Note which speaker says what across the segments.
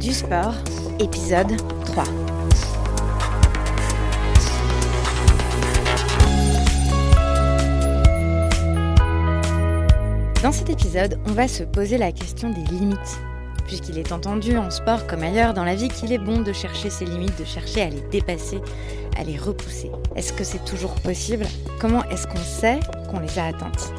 Speaker 1: du sport, épisode 3. Dans cet épisode, on va se poser la question des limites. Puisqu'il est entendu en sport comme ailleurs dans la vie qu'il est bon de chercher ses limites, de chercher à les dépasser, à les repousser. Est-ce que c'est toujours possible? Comment est-ce qu'on sait qu'on les a atteintes?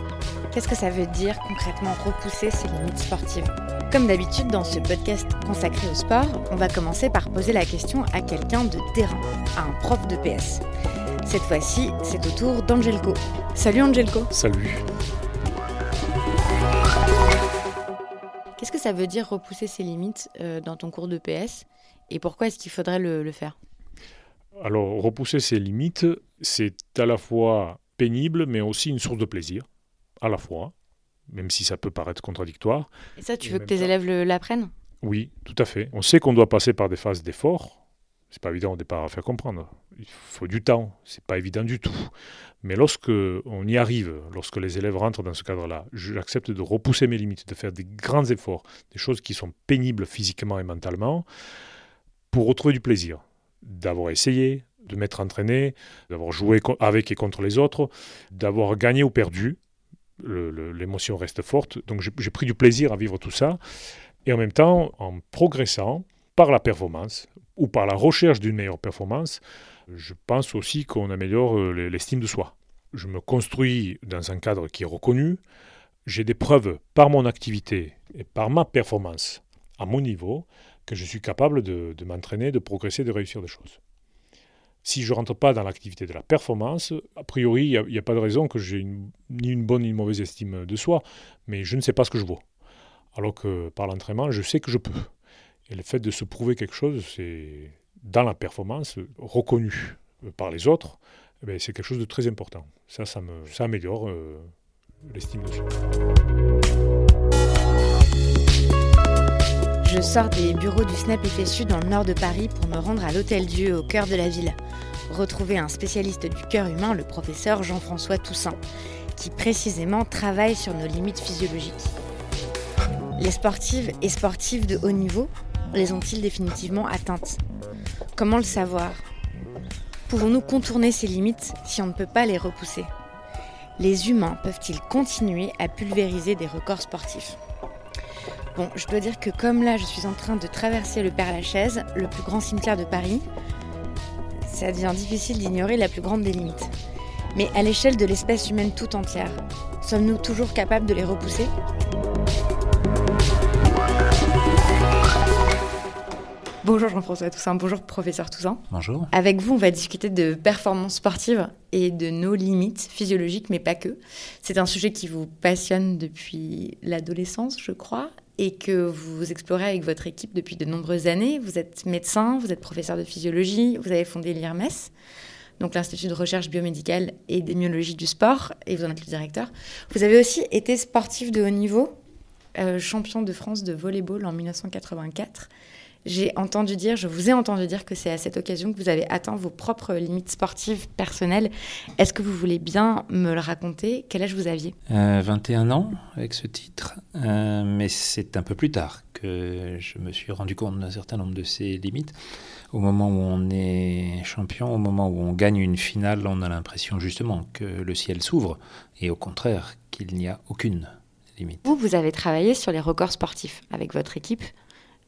Speaker 1: Qu'est-ce que ça veut dire concrètement repousser ses limites sportives? Comme d'habitude dans ce podcast consacré au sport, on va commencer par poser la question à quelqu'un de terrain, à un prof de PS. Cette fois-ci, c'est au tour d'Angelco. Salut Angelco
Speaker 2: Salut
Speaker 1: Qu'est-ce que ça veut dire repousser ses limites euh, dans ton cours de PS et pourquoi est-ce qu'il faudrait le, le faire?
Speaker 2: Alors, repousser ses limites, c'est à la fois pénible, mais aussi une source de plaisir à la fois, même si ça peut paraître contradictoire.
Speaker 1: Et ça, tu
Speaker 2: Et
Speaker 1: veux que tes élèves l'apprennent?
Speaker 2: Oui, tout à fait. On sait qu'on doit passer par des phases d'effort. C'est pas évident au départ à faire comprendre. Il faut du temps. C'est pas évident du tout. Mais lorsque on y arrive, lorsque les élèves rentrent dans ce cadre-là, j'accepte de repousser mes limites, de faire des grands efforts, des choses qui sont pénibles physiquement et mentalement, pour retrouver du plaisir, d'avoir essayé, de m'être entraîné, d'avoir joué avec et contre les autres, d'avoir gagné ou perdu. L'émotion reste forte. Donc j'ai pris du plaisir à vivre tout ça. Et en même temps, en progressant par la performance ou par la recherche d'une meilleure performance, je pense aussi qu'on améliore euh, l'e- l'estime de soi. Je me construis dans un cadre qui est reconnu. J'ai des preuves par mon activité et par ma performance à mon niveau que je suis capable de m'entraîner, de progresser, de réussir des choses. Si je ne rentre pas dans l'activité de la performance, a priori, il n'y a, pas de raison que j'ai ni une bonne ni une mauvaise estime de soi, mais je ne sais pas ce que je vaux. Alors que par l'entraînement, je sais que je peux. Et le fait de se prouver quelque chose, c'est dans la performance, reconnu euh, par les autres, eh ben, c'est quelque chose de très important. Ça, ça, me, ça améliore euh, l'estime de soi.
Speaker 1: Je sors des bureaux du SNAP FSU dans le nord de Paris pour me rendre à l'Hôtel Dieu au cœur de la ville. Retrouver un spécialiste du cœur humain, le professeur Jean-François Toussaint, qui précisément travaille sur nos limites physiologiques. Les sportives et sportifs de haut niveau les ont-ils définitivement atteintes? Comment le savoir? Pouvons-nous contourner ces limites si on ne peut pas les repousser? Les humains peuvent-ils continuer à pulvériser des records sportifs? Bon, je dois dire que comme là, je suis en train de traverser le Père-Lachaise, le plus grand cimetière de Paris, ça devient difficile d'ignorer la plus grande des limites. Mais à l'échelle de l'espèce humaine tout entière, sommes-nous toujours capables de les repousser? Bonjour Jean-François Toussaint, bonjour professeur Toussaint.
Speaker 3: Bonjour.
Speaker 1: Avec vous, on va discuter de performance sportive et de nos limites physiologiques, mais pas que. C'est un sujet qui vous passionne depuis l'adolescence, je crois, et que vous explorez avec votre équipe depuis de nombreuses années. Vous êtes médecin, vous êtes professeur de physiologie, vous avez fondé l'IRMES, donc l'Institut de recherche biomédicale et d'immunologie du sport, et vous en êtes le directeur. Vous avez aussi été sportif de haut niveau, euh, champion de France de volleyball en 1984. J'ai entendu dire, je vous ai entendu dire que c'est à cette occasion que vous avez atteint vos propres limites sportives personnelles. Est-ce que vous voulez bien me le raconter? Quel âge vous aviez?
Speaker 3: Euh, 21 ans avec ce titre, euh, mais c'est un peu plus tard que je me suis rendu compte d'un certain nombre de ces limites. Au moment où on est champion, au moment où on gagne une finale, on a l'impression justement que le ciel s'ouvre et au contraire qu'il n'y a aucune limite.
Speaker 1: Vous, vous avez travaillé sur les records sportifs avec votre équipe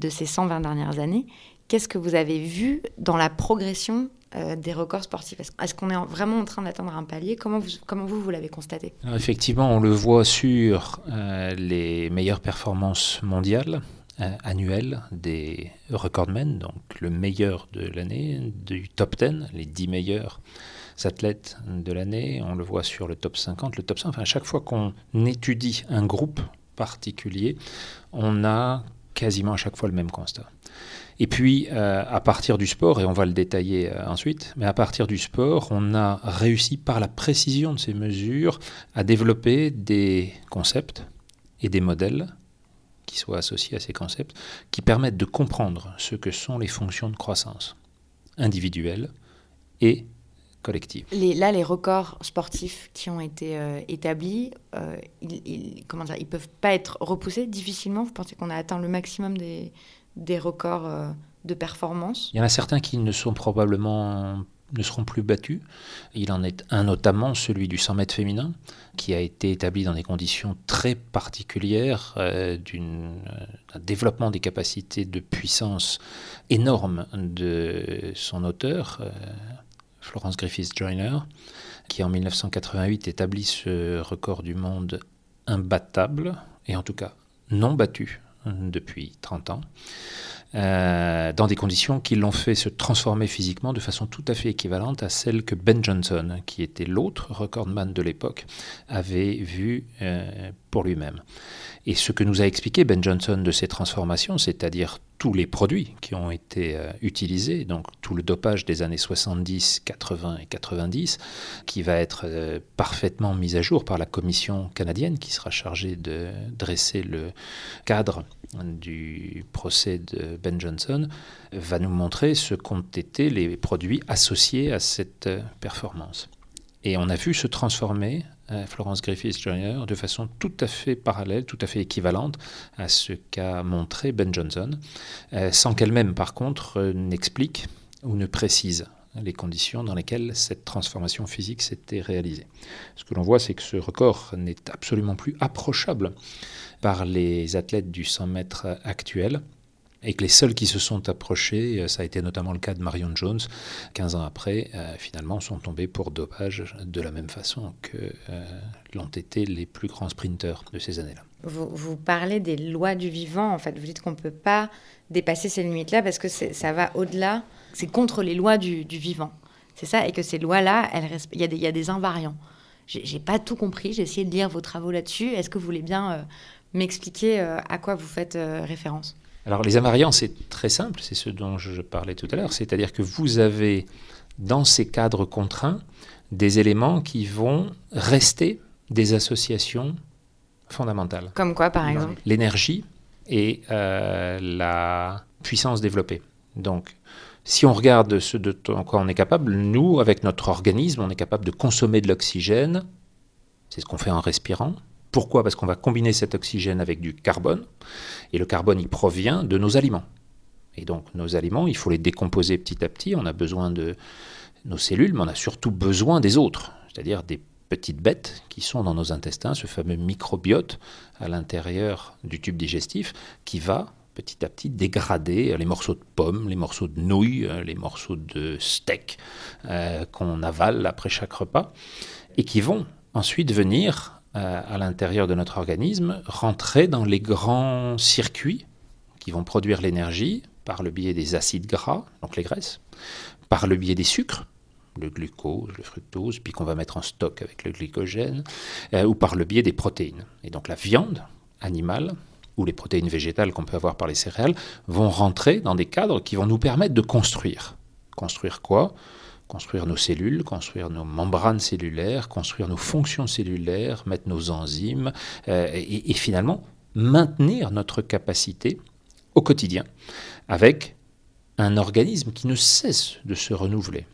Speaker 1: de ces 120 dernières années. Qu'est-ce que vous avez vu dans la progression euh, des records sportifs? Est-ce qu'on est en- vraiment en train d'atteindre un palier? Comment vous, comment vous, vous l'avez constaté?
Speaker 3: Effectivement, on le voit sur euh, les meilleures performances mondiales euh, annuelles des recordmen, donc le meilleur de l'année, du top 10, les 10 meilleurs athlètes de l'année. On le voit sur le top 50, le top 100. Enfin, à chaque fois qu'on étudie un groupe particulier, on a quasiment à chaque fois le même constat. Et puis, euh, à partir du sport, et on va le détailler euh, ensuite, mais à partir du sport, on a réussi par la précision de ces mesures à développer des concepts et des modèles qui soient associés à ces concepts, qui permettent de comprendre ce que sont les fonctions de croissance individuelles et
Speaker 1: Les- là, les records sportifs qui ont été euh, établis, euh, ils, ils- comment dire, ils peuvent pas être repoussés difficilement. Vous pensez qu'on a atteint le maximum des, des records euh, de performance?
Speaker 3: Il y en a certains qui ne sont probablement ne seront plus battus. Il en est un notamment, celui du 100 mètres féminin, qui a été établi dans des conditions très particulières, euh, d'un développement des capacités de puissance énorme de son auteur, Florence Griffiths Joyner, qui en 1988 établit ce record du monde imbattable, et en tout cas non battu depuis 30 ans. Euh, dans des conditions qui l'ont fait se transformer physiquement de façon tout à fait équivalente à celle que Ben Johnson, qui était l'autre recordman de l'époque, avait vu euh, pour lui-même. Et ce que nous a expliqué Ben Johnson de ces transformations, c'est-à-dire tous les produits qui ont été euh, utilisés, donc tout le dopage des années 70, 80 et 90, qui va être euh, parfaitement mis à jour par la commission canadienne qui sera chargée de dresser le cadre du procès de Ben Johnson, va nous montrer ce qu'ont été les produits associés à cette euh, performance. Et on a vu se transformer Florence Griffiths Jr. de façon tout à fait parallèle, tout à fait équivalente à ce qu'a montré Ben Johnson, euh, sans qu'elle-même, par contre, n'explique ou ne précise les conditions dans lesquelles cette transformation physique s'était réalisée. Ce que l'on voit, c'est que ce record n'est absolument plus approchable par les athlètes du 100 mètres actuels et que les seuls qui se sont approchés, euh, ça a été notamment le cas de Marion Jones, 15 ans après, euh, finalement sont tombés pour dopage de la même façon que euh, l'ont été les plus grands sprinteurs de ces années-là.
Speaker 1: Vous, parlez des lois du vivant, en fait, vous dites qu'on ne peut pas dépasser ces limites-là parce que ça va au-delà, c'est contre les lois du, vivant. C'est ça, et que ces lois-là, il y, y, a des invariants. J'ai pas tout compris, j'ai essayé de lire vos travaux là-dessus. Est-ce que vous voulez bien m'expliquer à quoi vous faites référence?
Speaker 3: Alors les invariants, c'est très simple, c'est ce dont je parlais tout à l'heure, c'est-à-dire que vous avez dans ces cadres contraints des éléments qui vont rester des associations fondamentales.
Speaker 1: Comme quoi, par exemple
Speaker 3: L'énergie et euh, la puissance développée. Donc, si on regarde ce de quoi on est capable, nous, avec notre organisme, on est capable de consommer de l'oxygène. C'est ce qu'on fait en respirant. Pourquoi? Parce qu'on va combiner cet oxygène avec du carbone, et le carbone, il provient de nos aliments. Et donc nos aliments, il faut les décomposer petit à petit, on a besoin de nos cellules, mais on a surtout besoin des autres, c'est-à-dire des petites bêtes qui sont dans nos intestins, ce fameux microbiote à l'intérieur du tube digestif, qui va petit à petit dégrader les morceaux de pommes, les morceaux de nouilles, les morceaux de steak euh, qu'on avale après chaque repas, et qui vont ensuite venir à l'intérieur de notre organisme rentrer dans les grands circuits qui vont produire l'énergie par le biais des acides gras, donc les graisses, par le biais des sucres, le glucose, le fructose, puis qu'on va mettre en stock avec le glycogène, euh, ou par le biais des protéines. Et donc la viande animale ou les protéines végétales qu'on peut avoir par les céréales vont rentrer dans des cadres qui vont nous permettre de construire. Construire quoi? Construire nos cellules, construire nos membranes cellulaires, construire nos fonctions cellulaires, mettre nos enzymes, euh, et, et, finalement maintenir notre capacité au quotidien avec un organisme qui ne cesse de se renouveler.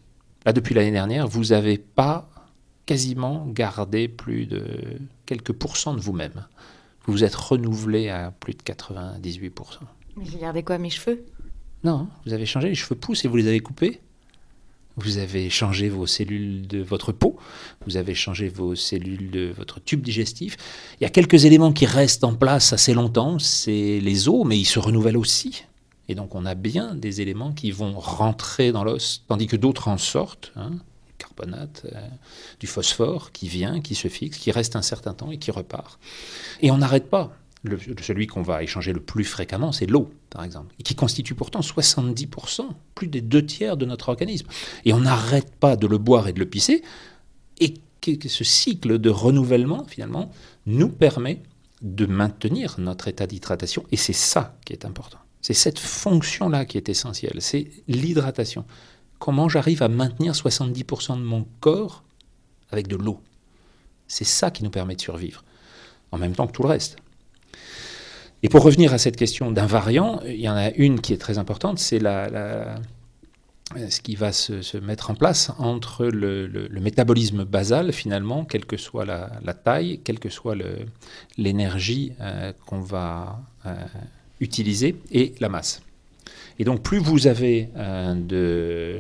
Speaker 3: Là, depuis l'année dernière, vous n'avez pas quasiment gardé plus de quelques pourcents de vous-même. Vous vous êtes renouvelé à plus de 98%.
Speaker 1: Mais j'ai gardé quoi, mes cheveux?
Speaker 3: Non, vous avez changé, les cheveux poussent et vous les avez coupés? Vous avez changé vos cellules de votre peau, vous avez changé vos cellules de votre tube digestif. Il y a quelques éléments qui restent en place assez longtemps, c'est les os, mais ils se renouvellent aussi. Et donc on a bien des éléments qui vont rentrer dans l'os, tandis que d'autres en sortent. Hein, du carbonate, euh, du phosphore qui vient, qui se fixe, qui reste un certain temps et qui repart. Et on n'arrête pas celui qu'on va échanger le plus fréquemment, c'est l'eau, par exemple, et qui constitue pourtant 70%, plus des deux tiers de notre organisme. Et on n'arrête pas de le boire et de le pisser, et que ce cycle de renouvellement, finalement, nous permet de maintenir notre état d'hydratation, et c'est ça qui est important. C'est cette fonction-là qui est essentielle, c'est l'hydratation. Comment j'arrive à maintenir 70% de mon corps avec de l'eau? C'est ça qui nous permet de survivre, en même temps que tout le reste. Et pour revenir à cette question d'invariant, il y en a une qui est très importante, c'est la, ce qui va se, mettre en place entre le, métabolisme basal, finalement, quelle que soit la, taille, quelle que soit l'énergie euh, qu'on va euh, utiliser, et la masse. Et donc plus vous avez de,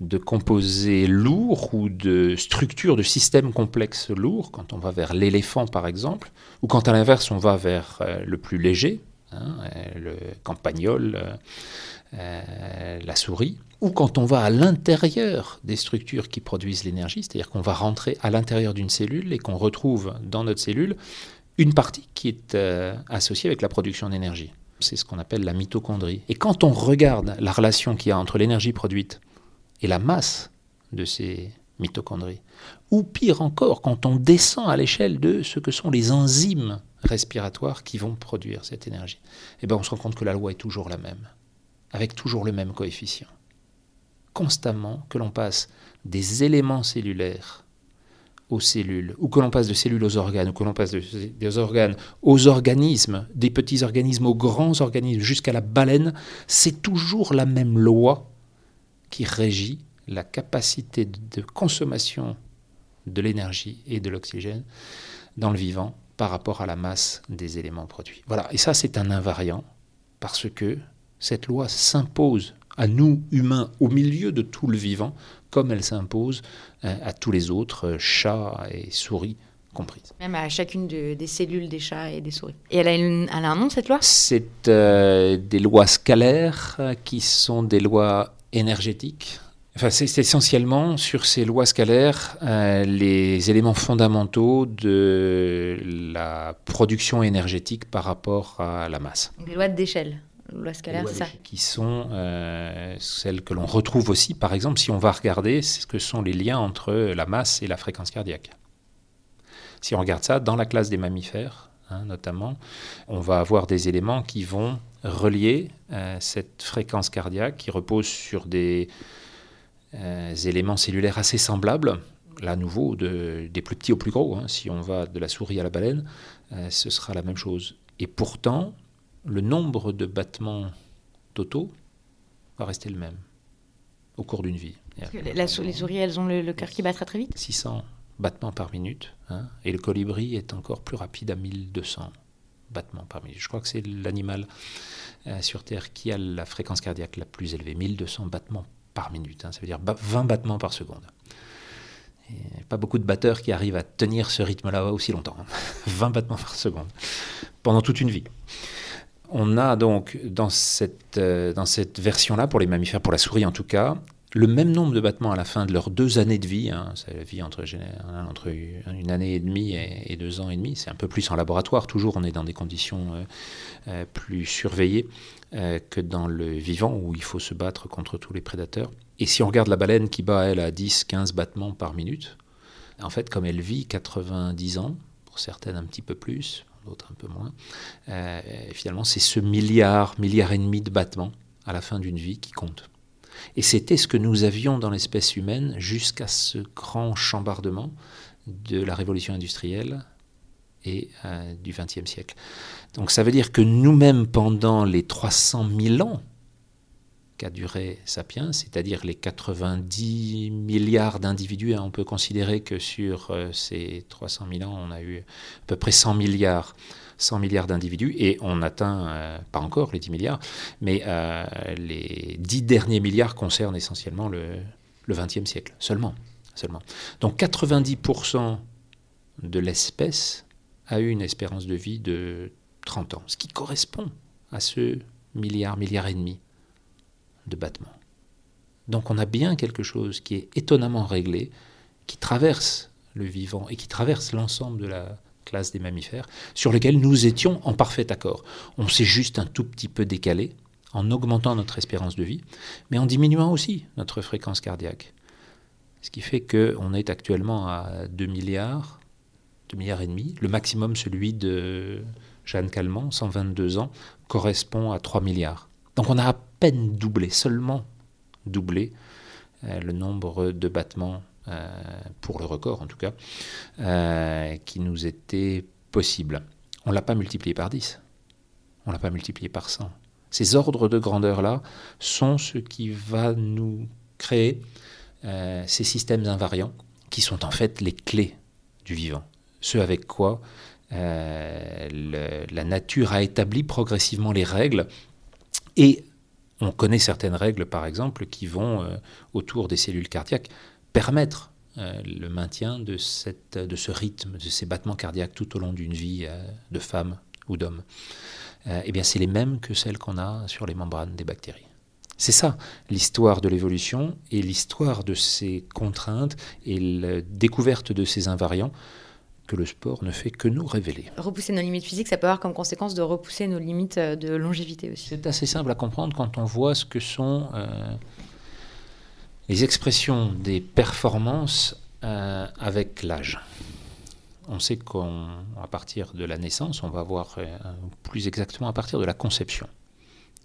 Speaker 3: de composés lourds ou de structures de systèmes complexes lourds, quand on va vers l'éléphant par exemple, ou quand à l'inverse on va vers le plus léger, hein, le campagnol, la souris, ou quand on va à l'intérieur des structures qui produisent l'énergie, c'est-à-dire qu'on va rentrer à l'intérieur d'une cellule et qu'on retrouve dans notre cellule une partie qui est euh, associée avec la production d'énergie. C'est ce qu'on appelle la mitochondrie. Et quand on regarde la relation qu'il y a entre l'énergie produite et la masse de ces mitochondries, ou pire encore, quand on descend à l'échelle de ce que sont les enzymes respiratoires qui vont produire cette énergie, eh bien on se rend compte que la loi est toujours la même, avec toujours le même coefficient. Constamment que l'on passe des éléments cellulaires aux cellules, ou que l'on passe de cellules aux organes, ou que l'on passe des organes aux organismes, des petits organismes aux grands organismes, jusqu'à la baleine, c'est toujours la même loi qui régit la capacité de consommation de l'énergie et de l'oxygène dans le vivant par rapport à la masse des éléments produits. Voilà, et ça c'est un invariant, parce que cette loi s'impose à nous, humains, au milieu de tout le vivant, comme elle s'impose euh, à tous les autres, euh, chats et souris
Speaker 1: Même à chacune des cellules des chats et des souris. Et elle a, elle a un nom, cette loi?
Speaker 3: C'est euh, des lois scalaires qui sont des lois énergétiques. Enfin, c'est essentiellement sur ces lois scalaires les éléments fondamentaux de la production énergétique par rapport à la masse.
Speaker 1: Des lois d'échelle
Speaker 3: qui sont euh, celles que l'on retrouve aussi, par exemple, si on va regarder ce que sont les liens entre la masse et la fréquence cardiaque. Si on regarde ça dans la classe des mammifères, hein, notamment, on va avoir des éléments qui vont relier euh, cette fréquence cardiaque qui repose sur des euh, éléments cellulaires assez semblables, là à nouveau de, des plus petits aux plus gros. Hein. si on va de la souris à la baleine, ce sera la même chose. Et pourtant, le nombre de battements totaux va rester le même au cours d'une vie.
Speaker 1: les souris, elles ont le, cœur qui bat très, très vite
Speaker 3: 600 battements par minute. Hein, et le colibri est encore plus rapide à 1200 battements par minute. Je crois que c'est l'animal euh, sur Terre qui a la fréquence cardiaque la plus élevée, 1200 battements par minute. Hein, ça veut dire 20 battements par seconde. Et pas beaucoup de batteurs qui arrivent à tenir ce rythme-là aussi longtemps. 20 hein. battements par seconde pendant toute une vie. On a donc dans cette, euh, dans cette version-là, pour les mammifères, pour la souris en tout cas, le même nombre de battements à la fin de leurs deux années de vie. Hein, c'est la vie entre, entre, une année et demie et, deux ans et demi. C'est un peu plus en laboratoire. Toujours, on est dans des conditions euh, euh, plus surveillées que dans le vivant où il faut se battre contre tous les prédateurs. Et si on regarde la baleine qui bat, elle, à 10-15 battements par minute, en fait, comme elle vit 90 ans, pour certaines un petit peu plus, d'autres un peu moins. Euh, finalement, c'est ce milliard, milliard et demi de battements à la fin d'une vie qui compte. Et c'était ce que nous avions dans l'espèce humaine jusqu'à ce grand chambardement de la révolution industrielle et euh, du XXe siècle. Donc ça veut dire que nous-mêmes, pendant les 300 000 ans qu'a duré Sapiens, c'est-à-dire les 90 milliards d'individus. Hein, on peut considérer que sur euh, ces 300 000 ans, on a eu à peu près 100 milliards. 100 milliards d'individus et on atteint, euh, pas encore les 10 milliards, mais euh, les 10 derniers milliards concernent essentiellement le, le 20e siècle, seulement, seulement. Donc 90% de l'espèce a eu une espérance de vie de 30 ans, ce qui correspond à ce milliard, milliard et demi de battements. Donc on a bien quelque chose qui est étonnamment réglé, qui traverse le vivant et qui traverse l'ensemble de la classe des mammifères, sur lequel nous étions en parfait accord. On s'est juste un tout petit peu décalé en augmentant notre espérance de vie, mais en diminuant aussi notre fréquence cardiaque. Ce qui fait qu'on est actuellement à 2 milliards, 2 milliards et demi. Le maximum, celui de Jeanne Calment, 122 ans, correspond à 3 milliards. Donc on a à peine doublé, seulement doublé euh, le nombre de battements, pour le record en tout cas, euh, qui nous était possible. On ne l'a pas multiplié par 10, on ne l'a pas multiplié par 100. Ces ordres de grandeur-là sont ce qui va nous créer ces systèmes invariants qui sont en fait les clés du vivant. Ce avec quoi la nature a établi progressivement les règles et On connaît certaines règles, par exemple, qui vont, euh, autour des cellules cardiaques, permettre euh, le maintien de, cette, de ce rythme, de ces battements cardiaques tout au long d'une vie euh, de femme ou d'homme. eh bien, c'est les mêmes que celles qu'on a sur les membranes des bactéries. C'est ça l'histoire de l'évolution et l'histoire de ces contraintes et la découverte de ces invariants que le sport ne fait que nous révéler.
Speaker 1: Repousser nos limites physiques, ça peut avoir comme conséquence de repousser nos limites euh, de longévité aussi.
Speaker 3: C'est assez simple à comprendre quand on voit ce que sont euh, les expressions des performances euh, avec l'âge. On sait qu'à partir de la naissance, on va avoir, plus exactement à partir de la conception,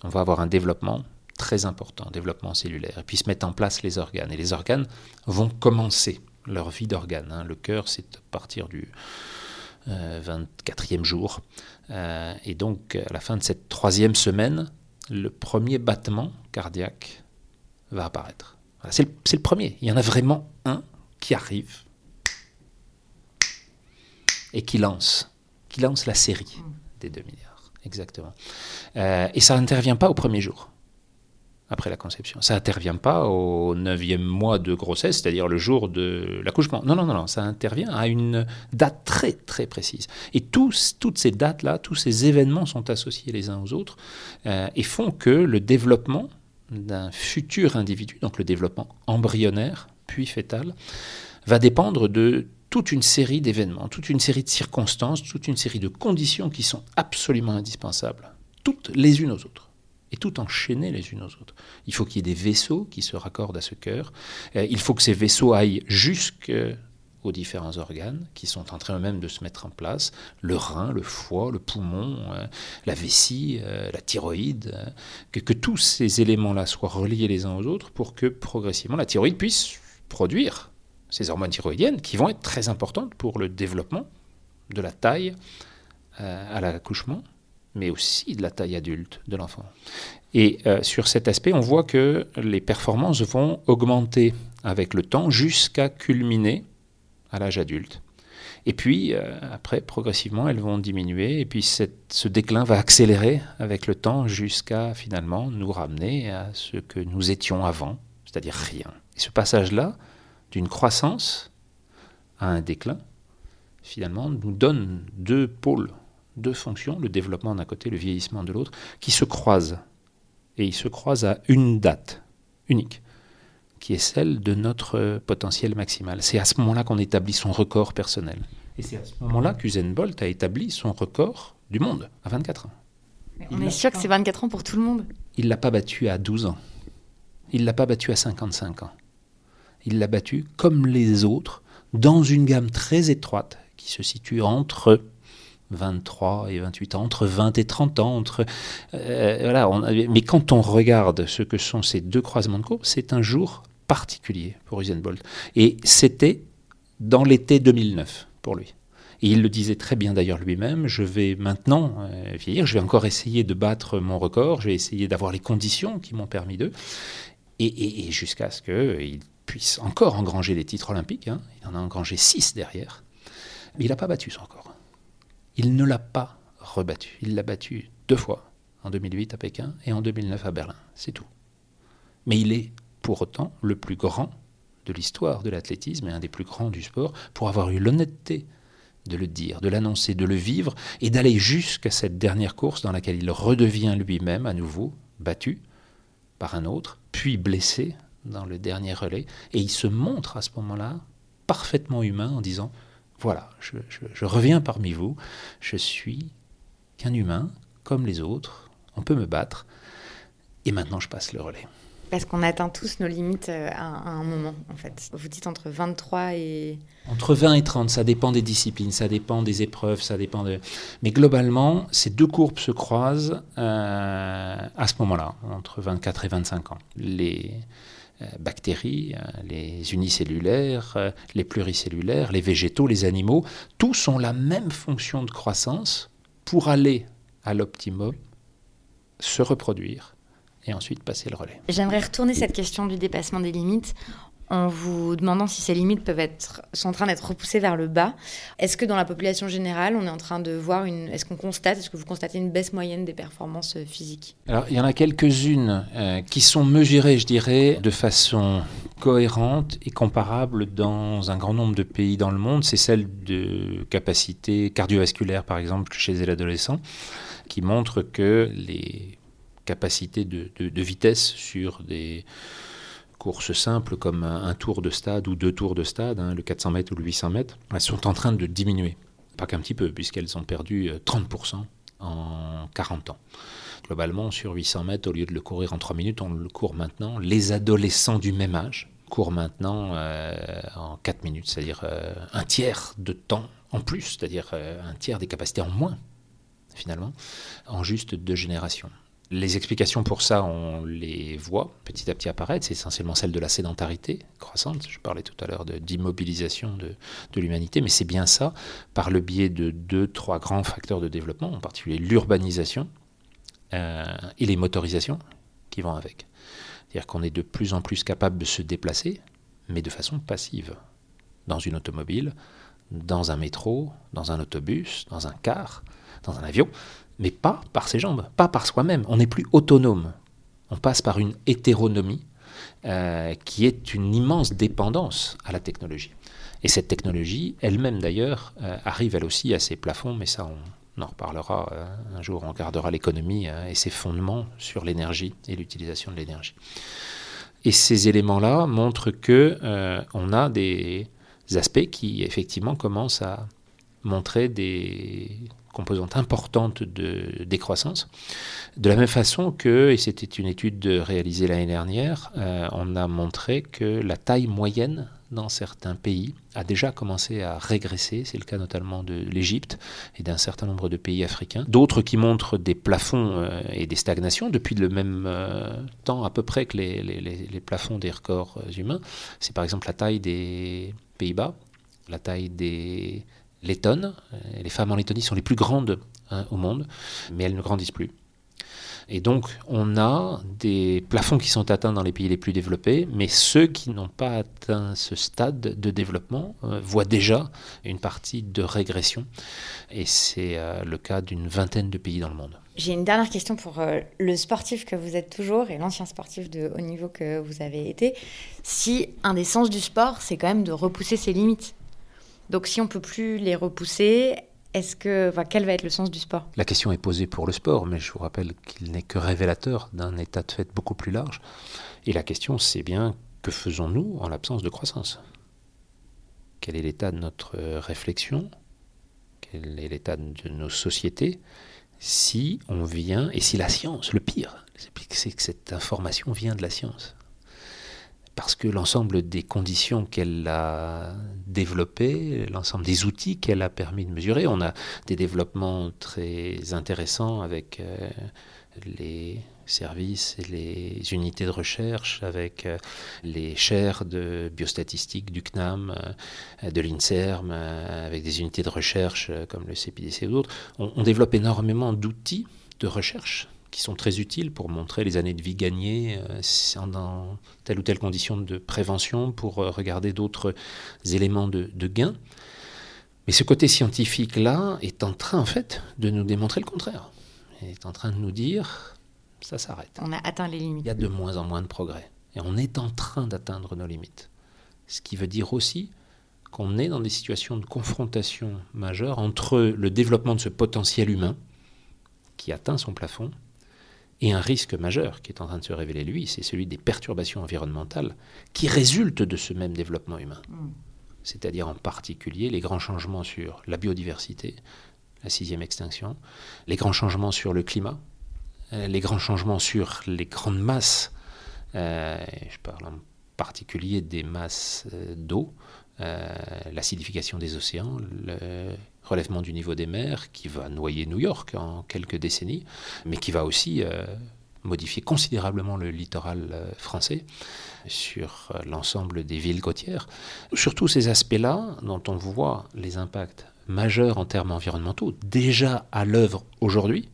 Speaker 3: on va avoir un développement très important, développement cellulaire, et puis se mettent en place les organes. Et les organes vont commencer leur vie d'organe. Hein. Le cœur, c'est à partir du 24e euh, jour. Euh, et donc, à la fin de cette troisième semaine, le premier battement cardiaque va apparaître. C'est, le, premier. Il y en a vraiment un qui arrive et qui lance, qui lance la série des 2 milliards. Exactement. Euh, et ça n'intervient pas au premier jour après la conception. Ça n'intervient pas au neuvième mois de grossesse, c'est-à-dire le jour de l'accouchement. Non, non, non, non, ça intervient à une date très, très précise. Et toutes ces dates-là, tous ces événements sont associés les uns aux autres euh, et font que le développement d'un futur individu, donc le développement embryonnaire, puis fœtal, va dépendre de toute une série d'événements, toute une série de circonstances, toute une série de conditions qui sont absolument indispensables, toutes les unes aux autres et tout enchaîner les unes aux autres. Il faut qu'il y ait des vaisseaux qui se raccordent à ce cœur. Euh, il faut que ces vaisseaux aillent jusqu'aux différents organes qui sont en train eux-mêmes de se mettre en place, le rein, le foie, le poumon, euh, la vessie, euh, la thyroïde, que, que, tous ces éléments-là soient reliés les uns aux autres pour que progressivement la thyroïde puisse produire ces hormones thyroïdiennes qui vont être très importantes pour le développement de la taille à l'accouchement mais aussi de la taille adulte de l'enfant. Et euh, sur cet aspect, on voit que les performances vont augmenter avec le temps jusqu'à culminer à l'âge adulte. Et puis, euh, après, progressivement, elles vont diminuer, et puis ce déclin va accélérer avec le temps jusqu'à finalement nous ramener à ce que nous étions avant, c'est-à-dire rien. Et ce passage-là, d'une croissance à un déclin, finalement, nous donne deux pôles deux fonctions, le développement d'un côté, le vieillissement de l'autre, qui se croisent. Et ils se croisent à une date unique, qui est celle de notre potentiel maximal. C'est à ce moment-là qu'on établit son record personnel. Et c'est à ce moment-là qu'Usain Bolt a établi son record du monde, à 24 ans.
Speaker 1: on est sûr que c'est 24 ans pour tout le monde.
Speaker 3: Il ne l'a pas battu à 12 ans. Il ne l'a pas battu à 55 ans. Il l'a battu comme les autres, dans une gamme très étroite qui se situe entre 23 et 28 ans, entre 20 et 30 ans, entre euh, voilà. mais quand on regarde ce que sont ces deux croisements de courbe, c'est un jour particulier pour Usain Bolt. Et c'était dans l'été 2009 pour lui. Et il le disait très bien d'ailleurs lui-même, je vais maintenant euh, vieillir, je vais encore essayer de battre mon record, je vais essayer d'avoir les conditions qui m'ont permis d'eux, et, jusqu'à ce qu'il puisse encore engranger les titres olympiques, hein. il en a engrangé six derrière, mais il n'a pas battu son record. Il ne l'a pas rebattu. Il l'a battu deux fois, en 2008 à Pékin et en 2009 à Berlin. C'est tout. Mais il est pour autant le plus grand de l'histoire de l'athlétisme et un des plus grands du sport pour avoir eu l'honnêteté de le dire, de l'annoncer, de le vivre et d'aller jusqu'à cette dernière course dans laquelle il redevient lui-même à nouveau battu par un autre, puis blessé dans le dernier relais. Et il se montre à ce moment-là parfaitement humain en disant voilà, je, reviens parmi vous, je suis qu'un humain, comme les autres, on peut me battre, et maintenant je passe le relais.
Speaker 1: Parce qu'on atteint tous nos limites euh, à, un moment, en fait. Vous dites entre 23 et...
Speaker 3: Entre 20 et 30, ça dépend des disciplines, ça dépend des épreuves, ça dépend de... Mais globalement, ces deux courbes se croisent euh, à ce moment-là, entre 24 et 25 ans. Les euh, bactéries, les unicellulaires, les pluricellulaires, les végétaux, les animaux, tous ont la même fonction de croissance pour aller à l'optimum, se reproduire et ensuite passer le relais.
Speaker 1: J'aimerais retourner cette question du dépassement des limites en vous demandant si ces limites peuvent être, sont en train d'être repoussées vers le bas. Est-ce que dans la population générale, on est en train de voir une. Est-ce qu'on constate, est-ce que vous constatez une baisse moyenne des performances physiques?
Speaker 3: Alors, il y en a quelques-unes euh, qui sont mesurées, je dirais, de façon cohérente et comparable dans un grand nombre de pays dans le monde. C'est celle de capacité cardiovasculaire, par exemple, chez les adolescents, qui montre que les capacités de, de vitesse sur des courses simples comme un, tour de stade ou deux tours de stade, hein, le 400 mètres ou le 800 mètres, elles sont en train de diminuer. Pas qu'un petit peu, puisqu'elles ont perdu 30% euh, en 40 ans. Globalement, sur 800 mètres, au lieu de le courir en 3 minutes, on le court maintenant. Les adolescents du même âge courent maintenant euh, en 4 minutes, c'est-à-dire euh, un tiers de temps en plus, c'est-à-dire un tiers des capacités en moins, finalement, en juste deux générations. Les explications pour ça, on les voit petit à petit apparaître. C'est essentiellement celle de la sédentarité croissante. Je parlais tout à l'heure d'immobilisation de, de l'humanité, mais c'est bien ça, par le biais de deux, trois grands facteurs de développement, en particulier l'urbanisation euh, et les motorisations qui vont avec. C'est-à-dire qu'on est de plus en plus capable de se déplacer, mais de façon passive, dans une automobile, dans un métro, dans un autobus, dans un car, dans un avion mais pas par ses jambes, pas par soi-même. On n'est plus autonome. On passe par une hétéronomie euh, qui est une immense dépendance à la technologie. Et cette technologie, elle-même d'ailleurs, euh, arrive elle aussi à ses plafonds, mais ça on en reparlera euh, un jour, on regardera l'économie et ses fondements sur l'énergie et l'utilisation de l'énergie. Et ces éléments-là montrent que on a des aspects qui effectivement commencent à montrer des composante importante de décroissance. De la même façon que, et c'était une étude réalisée l'année dernière, euh, on a montré que la taille moyenne dans certains pays a déjà commencé à régresser. C'est le cas notamment de l'Égypte et d'un certain nombre de pays africains. D'autres qui montrent des plafonds euh, et des stagnations depuis le même euh, temps à peu près que les, les, les plafonds des records humains. C'est par exemple la taille des Pays-Bas, la taille des Euh, les femmes en Lettonie sont les plus grandes hein, au monde, mais elles ne grandissent plus. Et donc, on a des plafonds qui sont atteints dans les pays les plus développés, mais ceux qui n'ont pas atteint ce stade de développement euh, voient déjà une partie de régression. Et c'est euh, le cas d'une vingtaine de pays dans le monde.
Speaker 1: J'ai une dernière question pour le sportif que vous êtes toujours et l'ancien sportif de haut niveau que vous avez été. Si un des sens du sport, c'est quand même de repousser ses limites, donc si on peut plus les repousser, est-ce que, quel va être le sens du sport?
Speaker 3: La question est posée pour le sport, mais je vous rappelle qu'il n'est que révélateur d'un état de fait beaucoup plus large. Et la question, c'est bien que faisons-nous en l'absence de croissance? Quel est l'état de notre réflexion? Quel est l'état de nos sociétés? Si on vient, et si la science, le pire, c'est que cette information vient de la science parce que l'ensemble des conditions qu'elle a développées, l'ensemble des outils qu'elle a permis de mesurer, on a des développements très intéressants avec euh, les services et les unités de recherche, avec euh, les chaires de biostatistique du CNAM, euh, de l'INSERM, avec des unités de recherche comme le CPDC ou d'autres. on développe énormément d'outils de recherche qui sont très utiles pour montrer les années de vie gagnées euh, dans telle ou telle condition de prévention, pour euh, regarder d'autres éléments de, de gain. Mais ce côté scientifique-là est en train, en fait, de nous démontrer le contraire. Il est en train de nous dire, ça s'arrête.
Speaker 1: On a atteint les limites.
Speaker 3: Il y a de moins en moins de progrès. Et on est en train d'atteindre nos limites. Ce qui veut dire aussi qu'on est dans des situations de confrontation majeure entre le développement de ce potentiel humain, qui atteint son plafond, et un risque majeur qui est en train de se révéler, lui, c'est celui des perturbations environnementales qui résultent de ce même développement humain. Mm. C'est-à-dire en particulier les grands changements sur la biodiversité, la sixième extinction, les grands changements sur le climat, euh, les grands changements sur les grandes masses, euh, je parle en particulier des masses euh, d'eau, l'acidification des océans, le relèvement du niveau des mers qui va noyer New York en quelques décennies, mais qui va aussi euh, modifier considérablement le littoral euh, français sur euh, l'ensemble des villes côtières. Sur tous ces aspects-là, dont on voit les impacts majeurs en termes environnementaux, déjà à l'œuvre aujourd'hui,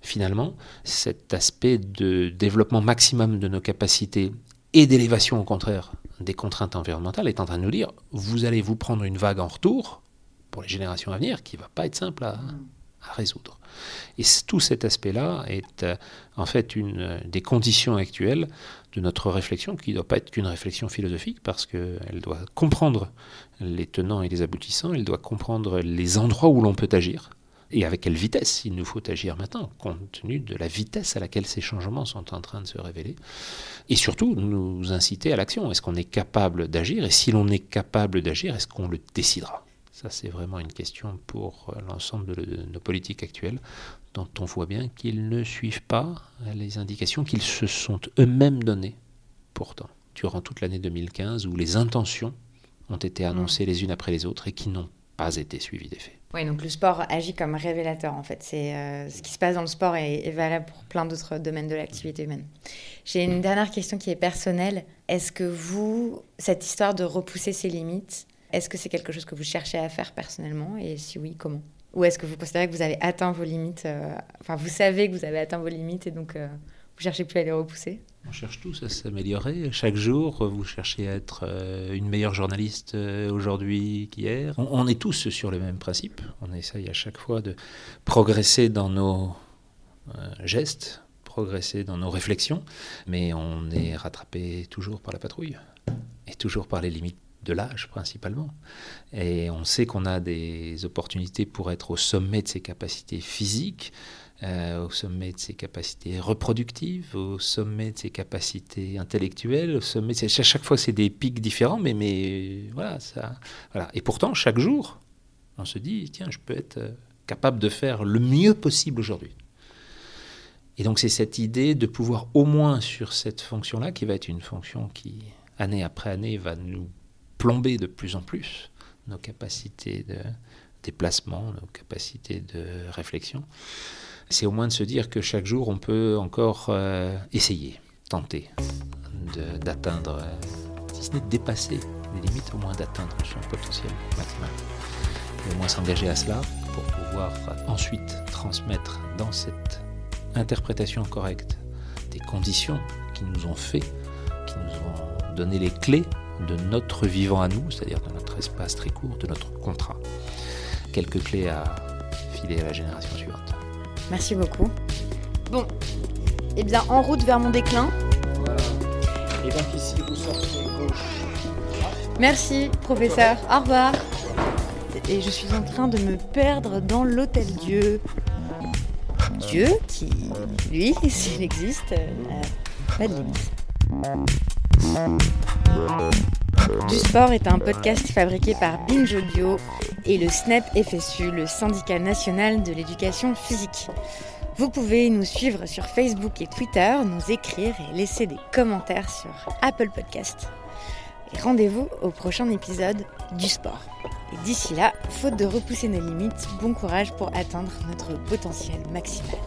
Speaker 3: finalement, cet aspect de développement maximum de nos capacités et d'élévation au contraire des contraintes environnementales est en train de nous dire vous allez vous prendre une vague en retour pour les générations à venir qui va pas être simple à, à résoudre. Et tout cet aspect-là est euh, en fait une euh, des conditions actuelles de notre réflexion, qui ne doit pas être qu'une réflexion philosophique, parce qu'elle doit comprendre les tenants et les aboutissants, elle doit comprendre les endroits où l'on peut agir, et avec quelle vitesse il nous faut agir maintenant, compte tenu de la vitesse à laquelle ces changements sont en train de se révéler, et surtout nous inciter à l'action. Est-ce qu'on est capable d'agir, et si l'on est capable d'agir, est-ce qu'on le décidera? Ça, c'est vraiment une question pour euh, l'ensemble de nos politiques actuelles, dont on voit bien qu'ils ne suivent pas les indications qu'ils se sont eux-mêmes données, pourtant, durant toute l'année 2015, où les intentions ont été annoncées mm. les unes après les autres et qui n'ont pas été suivies des faits.
Speaker 1: Oui, donc le sport agit comme révélateur en fait. C'est euh, ce qui se passe dans le sport est, valable pour plein d'autres domaines de l'activité humaine. J'ai une dernière question qui est personnelle. Est-ce que vous, cette histoire de repousser ses limites, est-ce que c'est quelque chose que vous cherchez à faire personnellement? Et si oui, comment? Ou est-ce que vous considérez que vous avez atteint vos limites euh, Enfin, vous savez que vous avez atteint vos limites et donc euh, vous cherchez plus à les repousser?
Speaker 3: On cherche tous à s'améliorer. Chaque jour, vous cherchez à être euh, une meilleure journaliste aujourd'hui qu'hier. On, est tous sur le même principe. On essaye à chaque fois de progresser dans nos gestes, progresser dans nos réflexions, mais on est rattrapé toujours par la patrouille et toujours par les limites de l'âge principalement. Et on sait qu'on a des opportunités pour être au sommet de ses capacités physiques, euh, au sommet de ses capacités reproductives, au sommet de ses capacités intellectuelles, au sommet. De chaque fois, c'est des pics différents, mais. Voilà. Et pourtant, chaque jour, on se dit tiens, je peux être euh, capable de faire le mieux possible aujourd'hui. Et donc, c'est cette idée de pouvoir, au moins sur cette fonction-là, qui va être une fonction qui, année après année, va nous plomber de plus en plus nos capacités de déplacement, nos capacités de réflexion. C'est au moins de se dire que chaque jour, on peut encore euh, essayer, tenter d'atteindre, euh, si ce n'est de dépasser les limites, au moins d'atteindre son potentiel maximal. Et au moins s'engager à cela pour pouvoir ensuite transmettre dans cette interprétation correcte des conditions qui nous ont fait, qui nous ont donné les clés de notre vivant à nous, c'est-à-dire de notre espace très court, de notre contrat. Quelques clés à filer à la génération suivante.
Speaker 1: Merci beaucoup. Bon, eh bien, en route vers mon déclin. Voilà.
Speaker 3: Et donc ici, vous sortez gauche.
Speaker 1: Merci, professeur. Au revoir. Et je suis en train de me perdre dans l'hôtel Dieu. Dieu qui, lui, s'il existe, n'a pas de limite. Du sport est un podcast fabriqué par Binge Audio et le SNEP FSU, le syndicat national de l'éducation physique. Vous pouvez nous suivre sur Facebook et Twitter, nous écrire et laisser des commentaires sur Apple Podcast. Rendez-vous au prochain épisode du sport. Et d'ici là, faute de repousser nos limites, bon courage pour atteindre notre potentiel maximal.